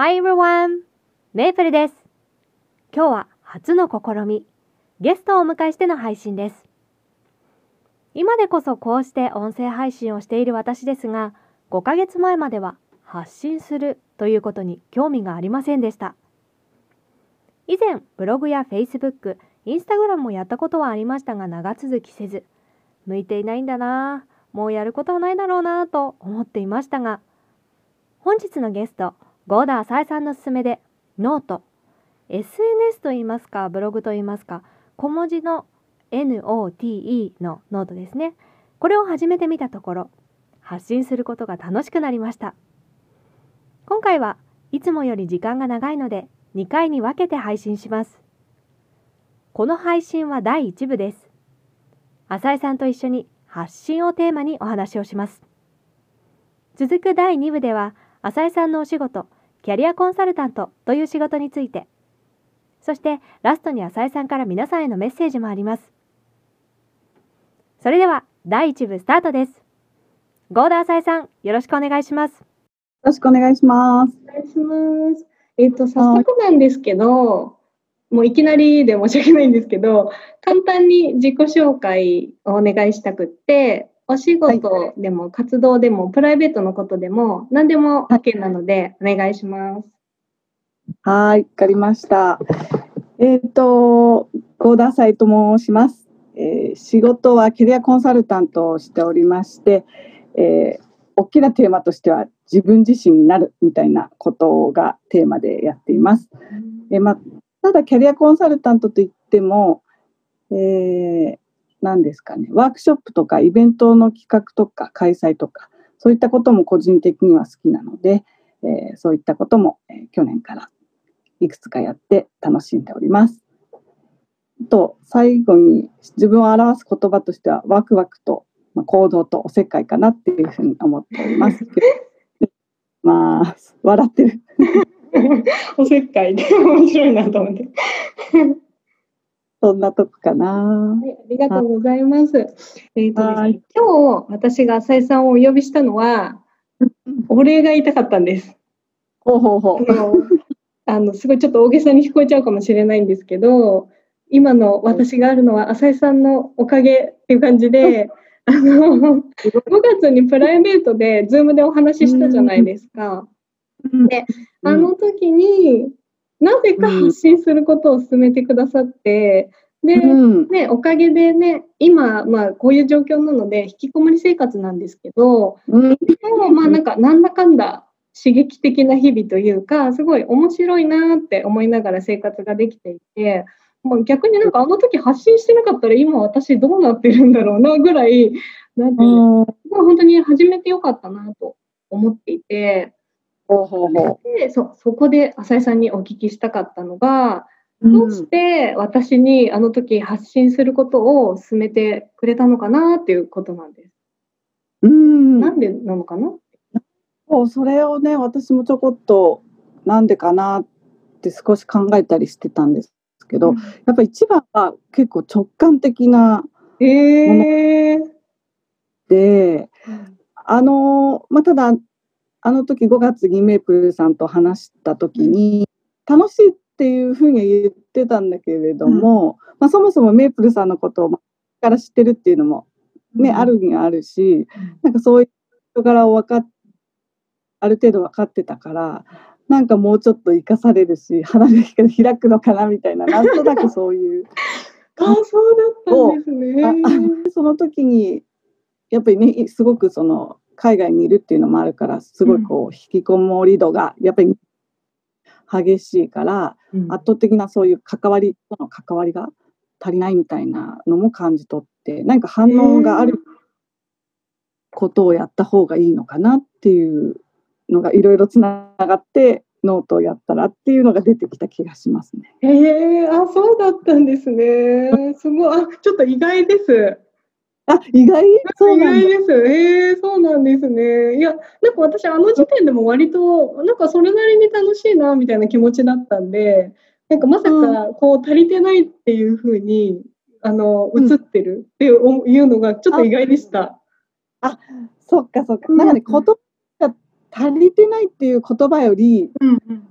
Hi everyone! メープルです。今日は初の試み、ゲストをお迎えしての配信です。今でこそこうして音声配信をしている私ですが、5ヶ月前までは発信するということに興味がありませんでした。以前、ブログや Facebook、Instagram もやったことはありましたが長続きせず、向いていないんだなぁ、もうやることはないだろうなぁと思っていましたが、本日のゲスト、ゴーダーサイさんの勧めで、 note、SNS と言いますか、ブログと言いますか、小文字の NOTE のノートですね。これを始めてみたところ、発信することが楽しくなりました。今回はいつもより時間が長いので、2回に分けて配信します。この配信は第1部です。浅井さんと一緒に発信をテーマにお話をします。続く第2部では、浅井さんのお仕事、キャリアコンサルタントという仕事について、そしてラストに浅井さんから皆さんへのメッセージもあります。それでは第1部スタートです。ゴーダー浅井さん、よろしくお願いします。よろしくお願いします。お願いします。えっ、ー、と、早速なんですけど、もういきなりで申し訳ないんですけど、簡単に自己紹介をお願いしたくって、お仕事でも活動でもプライベートのことでも何でも OK なのでお願いします。はい、わかりました。えっ、ー、と、高田斎と申します、えー、仕事はキャリアコンサルタントをしておりまして、えー、大きなテーマとしては自分自身になるみたいなことがテーマでやっています。えー、まあ、ただキャリアコンサルタントといっても、えー、何ですかね、ワークショップとかイベントの企画とか開催とか、そういったことも個人的には好きなので、えー、そういったことも、えー、去年からいくつかやって楽しんでおります。と最後に自分を表す言葉としてはワクワクと、まあ、行動とおせっかいかなっていうふうに思っております。まあ笑ってる。おせっかいで面白いなと思って。そんなとこかな。はい、ありがとうございます。えーとね、今日私が浅井さんをお呼びしたのは、お礼が言いたかったんです。ほうほうほう。あのすごいちょっと大げさに聞こえちゃうかもしれないんですけど、今の私があるのは浅井さんのおかげっていう感じで、あの5月にプライベートで Zoom でお話ししたじゃないですか。で、あの時になぜか発信することを進めてくださって、で、うん、ね、おかげでね、今、まあ、こういう状況なので、引きこもり生活なんですけど、うん、でも、まあ、なんか、なんだかんだ刺激的な日々というか、すごい面白いなって思いながら生活ができていて、まあ、逆になんかあの時発信してなかったら今私どうなってるんだろうなぐらい、なんていうの、本当に始めてよかったなと思っていて、ほうほうほう。でそそこで浅井さんにお聞きしたかったのが、どうして私にあの時発信することを進めてくれたのかなっていうことなんです。うん、なんでなのかな？そうそれをね私もちょこっとなんでかなって少し考えたりしてたんですけど、うん、やっぱ一番は結構直感的なもので、うん、あのまあ、ただあの時5月にメープルさんと話した時に、楽しいっていうふうに言ってたんだけれども、うん、まあ、そもそもメープルさんのことをから知ってるっていうのもね、うん、あるにはあるし、なんかそういう人柄を分かっある程度分かってたからなんかもうちょっと生かされるし花火が開くのかなみたいななんとなくそういう。あそうだったんですね。その時にやっぱりねすごくその海外にいるっていうのもあるからすごいこう引きこもり度がやっぱり激しいから、圧倒的なそういう関わりとの関わりが足りないみたいなのも感じ取って何か反応があることをやった方がいいのかなっていうのがいろいろつながってノートをやったらっていうのが出てきた気がしますね。へえー、あそうだったんですね。すごいあちょっと意外です。あ、意外？そう意外です。ええー、そうなんですね。いや、なんか私、あの時点でも割と、なんかそれなりに楽しいな、みたいな気持ちだったんで、なんかまさか、こう、足りてないっていうふうに、あの、映ってるっていうのが、ちょっと意外でした。あ、そっかそっか。なんかね、ことが足りてないっていう言葉より、うんうん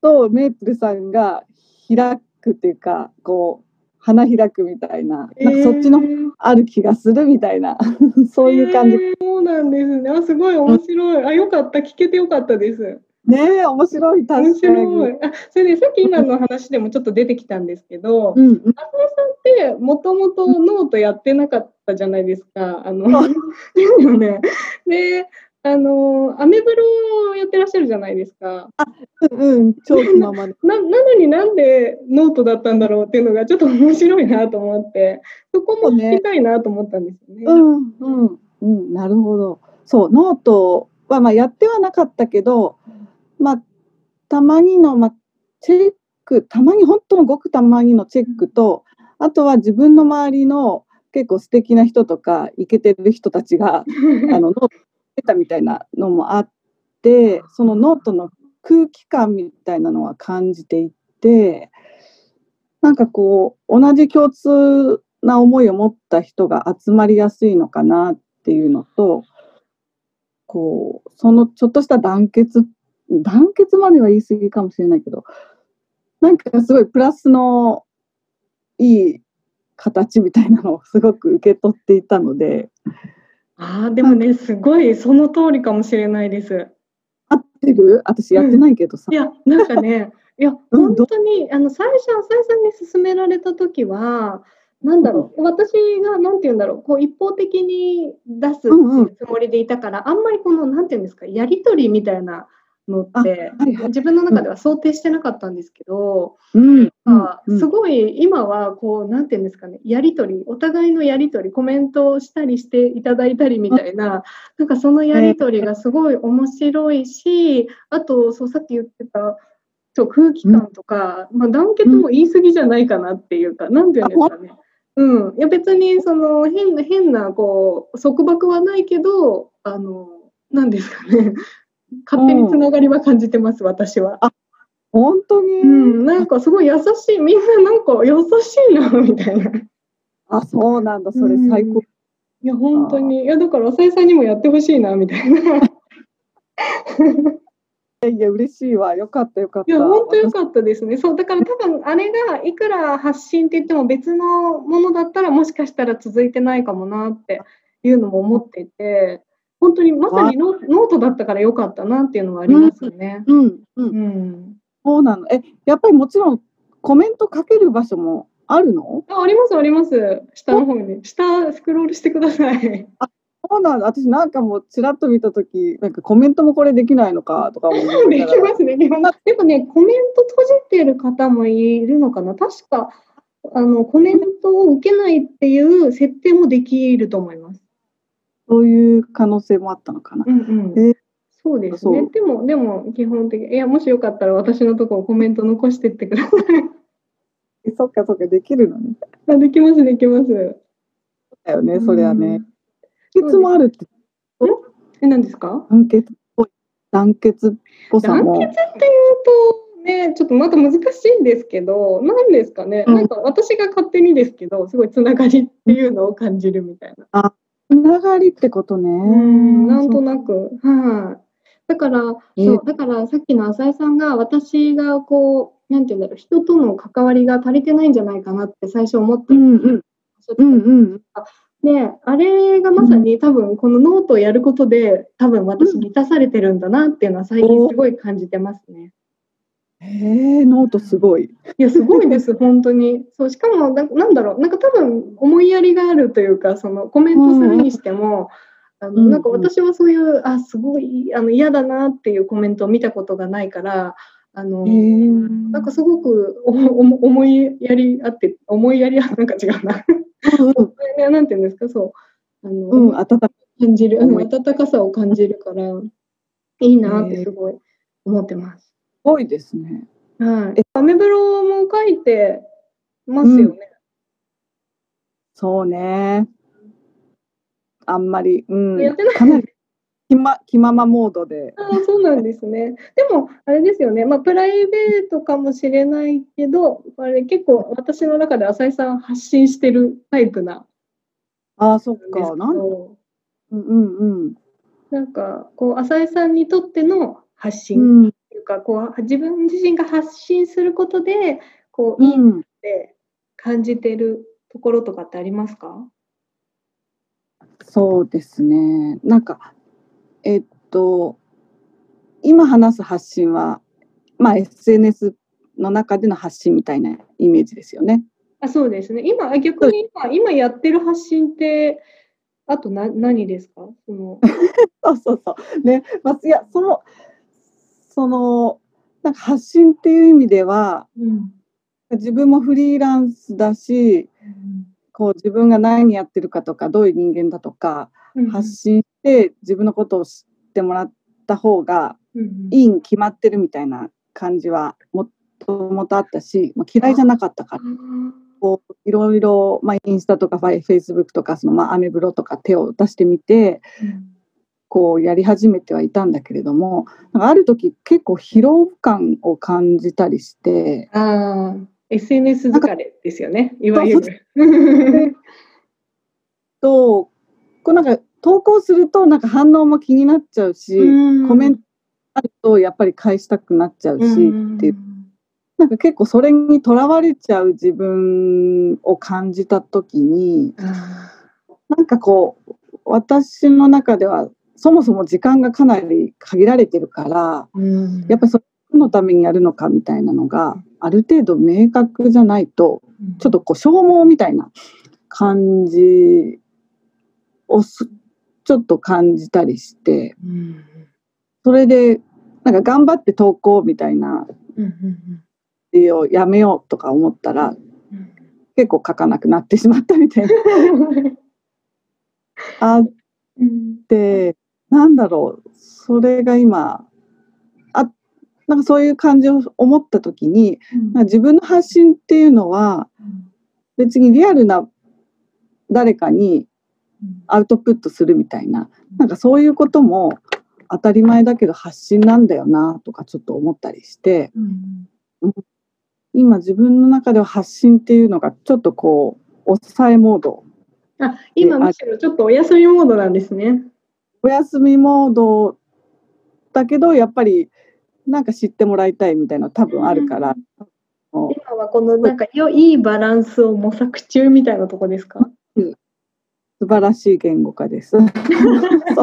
とメープルさんが開くっていうか、こう、花開くみたいな、なんかそっちのえーある気がするみたいな、そういう感じ。えーそうなんですね。あ、すごい面白い。あ、よかった。聞けてよかったです。ねえ、面白い、面。白い。あ、それでさっき今の話でもちょっと出てきたんですけど、うんうん、浅井さんってもともとノートやってなかったじゃないですか。あの、ですよね。で、あの、アメブロをやってらっしゃるじゃないですか。うんうん、超気ままで。ななのになんでノートだったんだろうっていうのがちょっと面白いなと思って、そこも聞きたいなと思ったんですよね。うんうんうん、なるほど。そう、ノートはまあやってはなかったけど、まあ、たまにの、まあ、チェック、たまに、本当のごくたまにのチェックと、あとは自分の周りの結構素敵な人とか、イケてる人たちが、あのノート出たみたいなのもあってそのノートの空気感みたいなのは感じていてなんかこう同じ共通な思いを持った人が集まりやすいのかなっていうのとこうそのちょっとした団結団結までは言い過ぎかもしれないけどなんかすごいプラスのいい形みたいなのをすごく受け取っていたので。ああ、でもね、すごいその通りかもしれないです。合ってる？私やってないけどさ。いや、なんかね、いや、うん本当に、あの、最初、浅井さんに勧められた時は、なんだろう、私が、なんて言うんだろう、こう、一方的に出すつもりでいたから、あんまりこの、なんて言うんですか、やりとりみたいなのって、あはいはい。自分の中では想定してなかったんですけど、うん。あうんすごい今はこうなんていうんですかねやり取りお互いのやり取りコメントをしたりしていただいたりみたいななんかそのやり取りがすごい面白いしあとそうさっき言ってたそう空気感とか、まあ、団結も言い過ぎじゃないかなっていうか、なんていうんですかね。うん、いや別にその変な変なこう束縛はないけどあのなんですかね勝手につながりは感じてます私は。本当に、うん、なんかすごい優しいみんななんか優しいなみたいな。いあそうなんだそれ最高、や本当にいやだから浅井さんにもやってほしいなみたいな。いいや嬉しいわよかったよかったや本当良かったですね。そうだから多分あれがいくら発信って言っても別のものだったらもしかしたら続いてないかもなっていうのも思っていて。本当にまさにノノートだったから良かったなっていうのはありますよね。うんうんうん。そうなのえやっぱりもちろんコメントかける場所もあるの？あありますあります。下の方に下スクロールしてください。そうなんだ私なんかもうちらっと見た時なんかコメントもこれできないのかとか思いながらできますね。でもでもね、コメント閉じてる方もいるのかな。確かあのコメントを受けないっていう設定もできると思います。そういう可能性もあったのかなうんうんえーそうですね。でもでも基本的いやもしよかったら私のところコメント残してってくださえそっかそっかできるのねい。あできますできます。だよねそれはねうん。いつもあるってえ何ですか？団結っぽい団結っぽさも団結っていうとねちょっとまた難しいんですけど何ですかね、うんなんか私が勝手にですけどすごいつながりっていうのを感じるみたいな。つながりってことね。うんなんとなく、はい。だから、え。そう、だからさっきの浅井さんが私がこう、なんていうんだろう、人との関わりが足りてないんじゃないかなって最初思ってうんうん。うんう。んで、あれがまさに多分このノートをやることで多分私満たされてるんだなっていうのは最近すごい感じてますね。へえノートすごい。いや、すごいです、本当に。そう、しかもな、なんだろう、なんか多分思いやりがあるというか、そのコメントするにしても、あのなんか私はそういう、あ、すごいあの嫌だなっていうコメントを見たことがないから、あの、なんかすごくおお思いやりあって、思いやりあ、なんか違うな。うんなんていうんですか、そう。あの、うん温か感じる、温かさを感じるから、いいなってすごい思ってます。すごいですねはい。アメブロも書いてますよね。そうねあんまりうんやってないかなり気ま気ままモードでああ、そうなんですね。でも、あれですよね。まあ、プライベートかもしれないけど、あれ結構私の中で浅井さん発信してるタイプなああそっかなんど。うんうんうんなんかこう浅井さんにとっての発信うんか、こう自分自身が発信することでこういいっうんて感じてるところとかってありますか？そうですね。なんか、えっと、今話す発信は、まあ、SNS の中での発信みたいなイメージですよね。あ、そうですね。今あ逆に今今やってる発信ってあとな何ですか？その そうそうそう。ね、まあ、いや、その、その、なんか発信っていう意味では、うん。自分もフリーランスだし、こう自分が何やってるかとか、どういう人間だとか、うん。発信して自分のことを知ってもらった方がうん。いいに決まってるみたいな感じはもともとあったし、まあ、嫌いじゃなかったから。こういろいろ、まあ、インスタとかファイフェイスブックとかその、まあ、アメブロとか手を出してみてこうやり始めてはいたんだけれどもある時結構疲労感を感じたりしてああ、SNS 疲れですよね。いわゆる。とこうなんか投稿するとなんか反応も気になっちゃうし、コメントあるとやっぱり返したくなっちゃうしっていう。なんか結構それにとらわれちゃう自分を感じた時にあなんかこう私の中ではそもそも時間がかなり限られてるからーうん。やっぱりそれのためにやるのかみたいなのがある程度明確じゃないとちょっとこう消耗みたいな感じをすちょっと感じたりしてうん。それでなんか頑張って投稿みたいなうんうんをやめようとか思ったらうん。結構書かなくなってしまったみたいな。あ っうん。てなんだろう。それが今あなんかそういう感じを思った時になん。か自分の発信っていうのは別にリアルな誰かにアウトプットするみたいななんかそういうことも当たり前だけど発信なんだよなとかちょっと思ったりしてうん。今自分の中では発信っていうのがちょっとこう抑えモードあ今むしろちょっとお休みモードなんですね。お休みモードだけどやっぱりなんか知ってもらいたいみたいなの多分あるから、今はこのなんかよいいバランスを模索中みたいなとこですか？素晴らしい言語化です。そうそ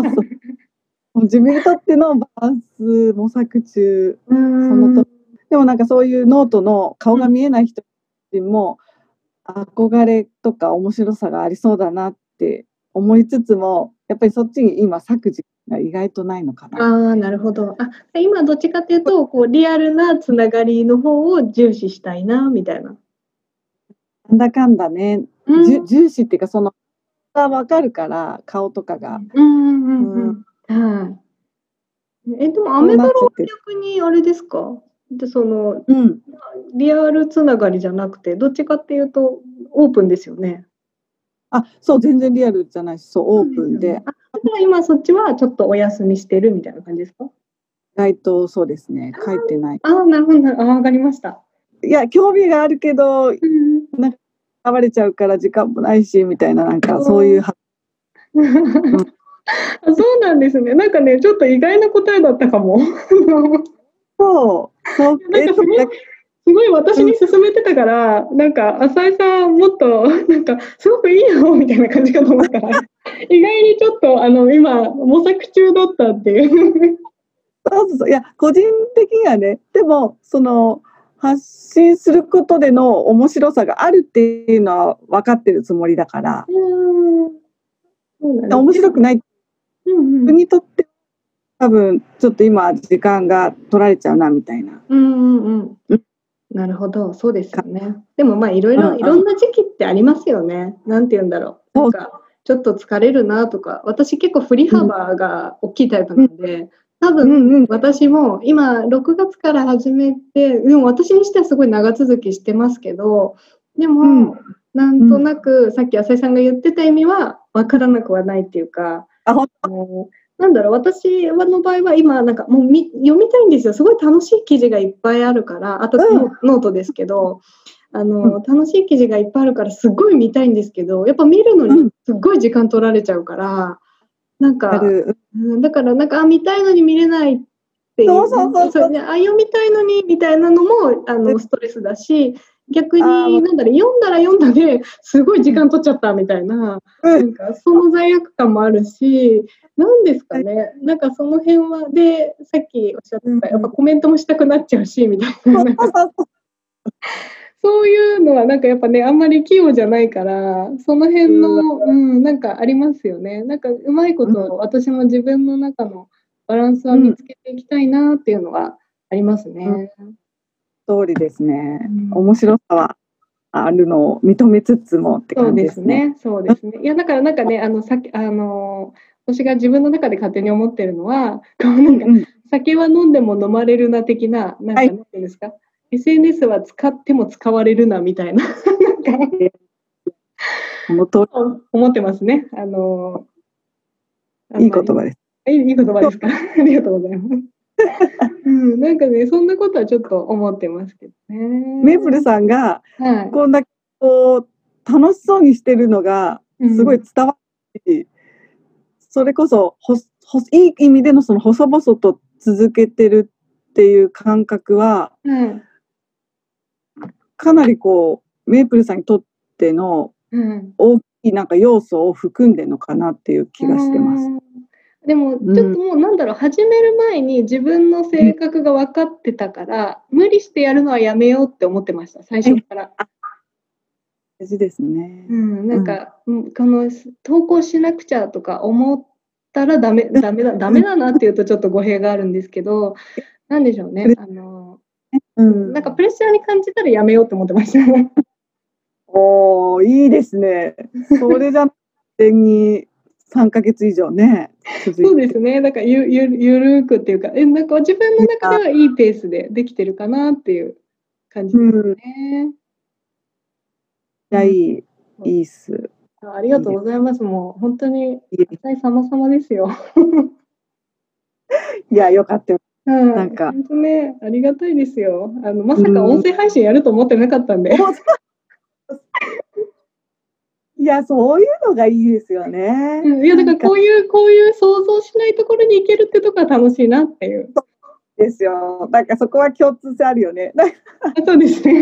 う。自分にとってのバランス模索中。そそのとでもなんかそういうノートの顔が見えない人も憧れとか面白さがありそうだなって思いつつもやっぱりそっちに今割く時間が意外とないのかな。ああなるほど。あ今どっちかというとこうリアルなつながりの方を重視したいなみたいな。なんだかんだね、うん重視っていうかそのが分かるから顔とかが。うんうんうんうん。はい。えでもアメブロは逆にあれですか？でそのうん、リアルつながりじゃなくてどっちかっていうとオープンですよね。あそう全然リアルじゃないしそうオープンであだから今そっちはちょっとお休みしてるみたいな感じですか？意外とそうですね書いてない。ああなるほどあわかりました。いや興味があるけどうん暴れちゃうから時間もないしみたいななんかそういうは あそうなんですね。なんかね、ちょっと意外な答えだったかも。そうそうなんかすごい私に勧めてたから、なんか浅井さんもっと なんかすごくいいよみたいな感じかと思ったら、意外にちょっとあの今模索中だったっていう。そうそうそういや個人的にはねでもその発信することでの面白さがあるっていうのは分かってるつもりだからそうなんです面白くないうんうん人にとって多分ちょっと今時間が取られちゃうなみたいな。うんうんううん。なるほど、そうですよね。でもまあいろいうんうん。ろいろんな時期ってありますよね。なんて言うんだろう。なんかちょっと疲れるなとか、私結構振り幅が大きいタイプなんで、多う分んうん。私も今6月から始めて、でも私にしてはすごい長続きしてますけど、でも、うん。なんとなくさっき浅井さんが言ってた意味は分からなくはないっていうか、あのなんだろう私の場合は今なんかもうみ読みたいんですよ。すごい楽しい記事がいっぱいあるから。あとうん。ノ,、ノートですけど。あの、楽しい記事がいっぱいあるからすごい見たいんですけど。やっぱ見るのにすっごい時間取られちゃうから、なんか。うん、だからなんか、あ、見たいのに見れないっていう。そうそうそうそう。ねあ、読みたいのにみたいなのも、あの、ストレスだし、逆に、なんだろう、読んだら読んだで、すごい時間取っちゃったみたいな、うなんんか、その罪悪感もあるし、なんですかね、なんかその辺は、で、さっきおっしゃってた、やっぱコメントもしたくなっちゃうし、みたいな、そういうのはなんかやっぱね、あんまり器用じゃないから、その辺の、うん、なんかありますよね。なんかうまいこと、私も自分の中のバランスは見つけていきたいなっていうのはありますね。通りですね。うん面白さはあるのを認めつつもってそうで感じですすね。ね。そうですね。いや、だからなんかね、あの、さあの、私が自分の中で勝手に思ってるのは、こうなんかうん酒は飲んでも飲まれるな的な、なんか、はいなんていうんですか、SNS は使っても使われるなみたいな、なんか、思ってますね。あの、いい言葉です。いいいい言葉ですか？ありがとうございます。うん、なんかね、そんなことはちょっと思ってますけどね。メープルさんがはい。こんだけこう楽しそうにしてるのがすごい伝わるし、それこそほほいい意味でのその細々と続けてるっていう感覚ははい。かなりこうメープルさんにとってのうん。大きいなんか要素を含んでるのかなっていう気がしてます。うん。でも、ちょっともうなんだろう、始める前に自分の性格が分かってたから、無理してやるのはやめようって思ってました、最初から。大事ですね。うん、なんか、うんこの投稿しなくちゃとか思ったらダメ、ダメだ、ダメだなっていうとちょっと語弊があるんですけど、なんでしょうね。あの、うんなんかプレッシャーに感じたらやめようって思ってました。おーいいですね。それじゃ に3ヶ月以上ねそうですね。だからゆゆゆるーくっていうか、えなんか自分の中ではいいペースでできてるかなっていう感じですね。いやいいいいっす。あありがとうございます。もう本当にいい浅井様様ですよ。いやよかったよ。うん、なんか本当ね、ありがたいですよ。あのまさか音声配信やると思ってなかったんで。いやそういうのがいいですよね。うんいやだからこういうこういう想像しないところに行けるってとこは楽しいなっていう。ですよ。なんかそこは共通性あるよね。あ そうですね。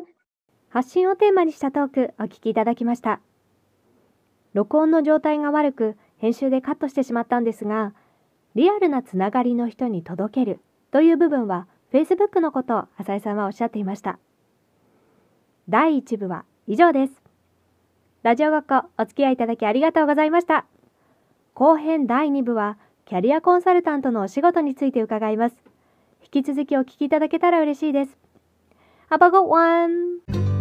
発信をテーマにしたトークお聞きいただきました録音の状態が悪く編集でカットしてしまったんですがリアルなつながりの人に届けるという部分は Facebook のことを浅井さんはおっしゃっていました第1部は以上ですラジオごっこお付き合いいただきありがとうございました。後編第2部はキャリアコンサルタントのお仕事について伺います。引き続きお聞きいただけたら嬉しいです。Have a good one!